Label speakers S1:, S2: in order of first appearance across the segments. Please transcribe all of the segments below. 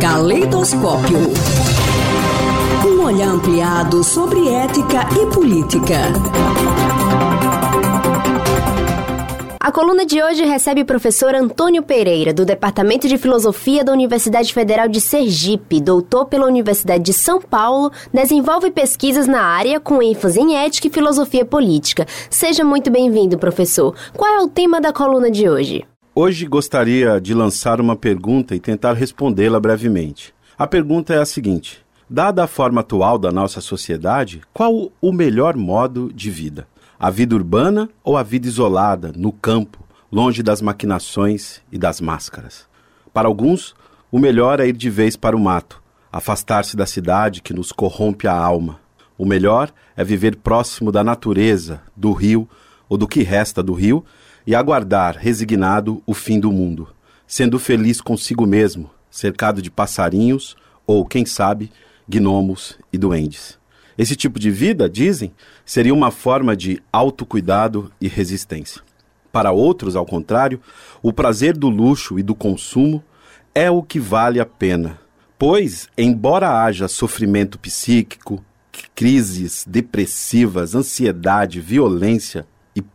S1: Caleidoscópio. Um olhar ampliado sobre ética e política.
S2: A coluna de hoje recebe o professor Antônio Pereira, do Departamento de Filosofia da Universidade Federal de Sergipe, doutor pela Universidade de São Paulo, desenvolve pesquisas na área com ênfase em ética e filosofia política. Seja muito bem-vindo, professor. Qual é o tema da coluna de hoje?
S3: Hoje gostaria de lançar uma pergunta e tentar respondê-la brevemente. A pergunta é a seguinte: Dada a forma atual da nossa sociedade, qual o melhor modo de vida? A vida urbana ou a vida isolada, no campo, longe das maquinações e das máscaras? Para alguns, o melhor é ir de vez para o mato, afastar-se da cidade que nos corrompe a alma. O melhor é viver próximo da natureza, do rio ou do que resta do rio e aguardar, resignado, o fim do mundo, sendo feliz consigo mesmo, cercado de passarinhos ou, quem sabe, gnomos e duendes. Esse tipo de vida, dizem, seria uma forma de autocuidado e resistência. Para outros, ao contrário, o prazer do luxo e do consumo é o que vale a pena. Pois, embora haja sofrimento psíquico, crises depressivas, ansiedade, violência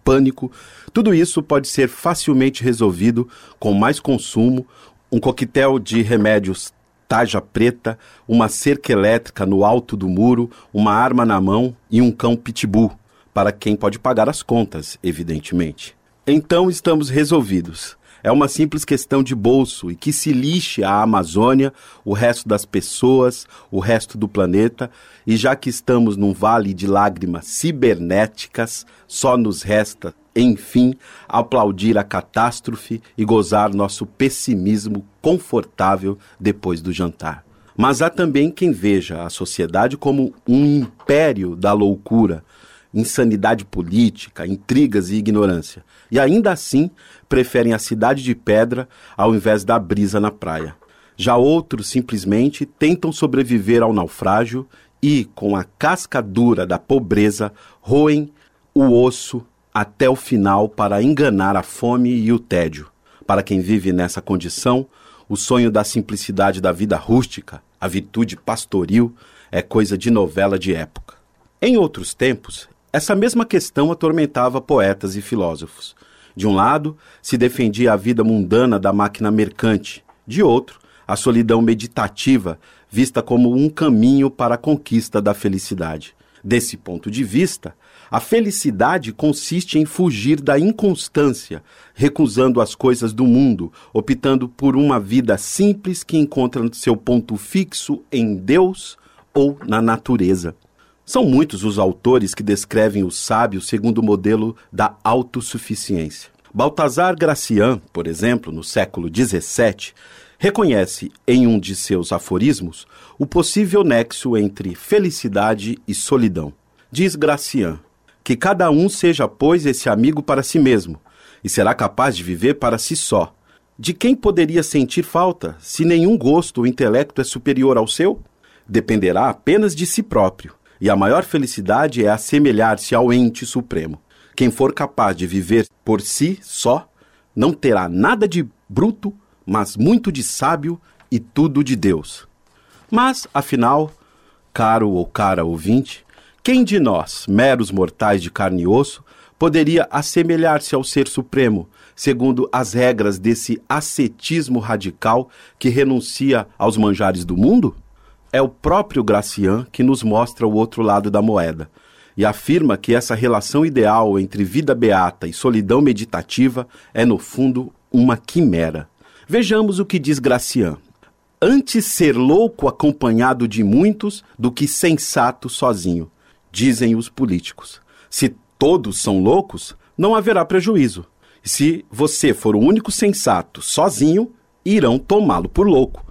S3: pânico, tudo isso pode ser facilmente resolvido com mais consumo, um coquetel de remédios taja preta, uma cerca elétrica no alto do muro, uma arma na mão e um cão pitbull, para quem pode pagar as contas, evidentemente. Então estamos resolvidos. É uma simples questão de bolso e que se lixe a Amazônia, o resto das pessoas, o resto do planeta, e já que estamos num vale de lágrimas cibernéticas, só nos resta enfim, aplaudir a catástrofe e gozar nosso pessimismo confortável depois do jantar. Mas há também quem veja a sociedade como um império da loucura, insanidade política, intrigas e ignorância, e ainda assim preferem a cidade de pedra ao invés da brisa na praia. Já outros simplesmente tentam sobreviver ao naufrágio e, com a casca dura da pobreza, roem o osso até o final para enganar a fome e o tédio. Para quem vive nessa condição, o sonho da simplicidade da vida rústica, a virtude pastoril, é coisa de novela de época. Em outros tempos, essa mesma questão atormentava poetas e filósofos. De um lado, se defendia a vida mundana da máquina mercante, de outro, a solidão meditativa, vista como um caminho para a conquista da felicidade. Desse ponto de vista, a felicidade consiste em fugir da inconstância, recusando as coisas do mundo, optando por uma vida simples que encontra seu ponto fixo em Deus ou na natureza. São muitos os autores que descrevem o sábio segundo o modelo da autossuficiência. Baltazar Gracian, por exemplo, no século XVII, reconhece em um de seus aforismos o possível nexo entre felicidade e solidão. Diz Gracian: que cada um seja, pois, esse amigo para si mesmo, e será capaz de viver para si só. De quem poderia sentir falta, se nenhum gosto ou intelecto é superior ao seu? Dependerá apenas de si próprio, e a maior felicidade é assemelhar-se ao ente supremo. Quem for capaz de viver por si só, não terá nada de bruto, mas muito de sábio e tudo de Deus. Mas, afinal, caro ou cara ouvinte, quem de nós, meros mortais de carne e osso, poderia assemelhar-se ao Ser Supremo, segundo as regras desse ascetismo radical que renuncia aos manjares do mundo? É o próprio Gracian que nos mostra o outro lado da moeda e afirma que essa relação ideal entre vida beata e solidão meditativa é, no fundo, uma quimera. Vejamos o que diz Gracian. Antes ser louco acompanhado de muitos do que sensato sozinho dizem os políticos. Se todos são loucos, não haverá prejuízo. Se você for o único sensato sozinho, irão tomá-lo por louco.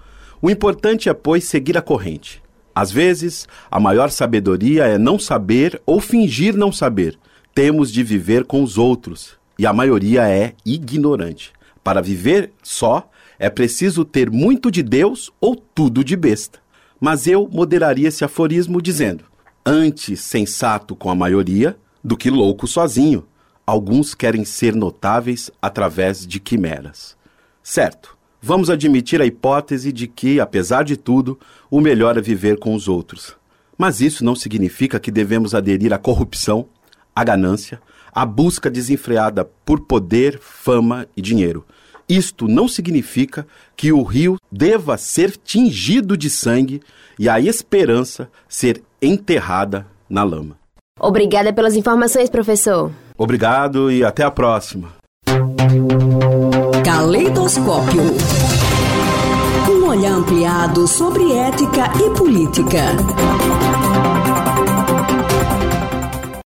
S3: O importante é, pois, seguir a corrente. Às vezes, a maior sabedoria é não saber ou fingir não saber. Temos de viver com os outros, e a maioria é ignorante. Para viver só, é preciso ter muito de Deus ou tudo de besta. Mas eu moderaria esse aforismo dizendo: antes sensato com a maioria do que louco sozinho. Alguns querem ser notáveis através de quimeras. Certo, vamos admitir a hipótese de que, apesar de tudo, o melhor é viver com os outros. Mas isso não significa que devemos aderir à corrupção, à ganância, à busca desenfreada por poder, fama e dinheiro. Isto não significa que o rio deva ser tingido de sangue e a esperança ser enterrada na lama.
S2: Obrigada pelas informações, professor.
S3: Obrigado e até a próxima.
S1: Caleidoscópio. Um olhar ampliado sobre ética e política.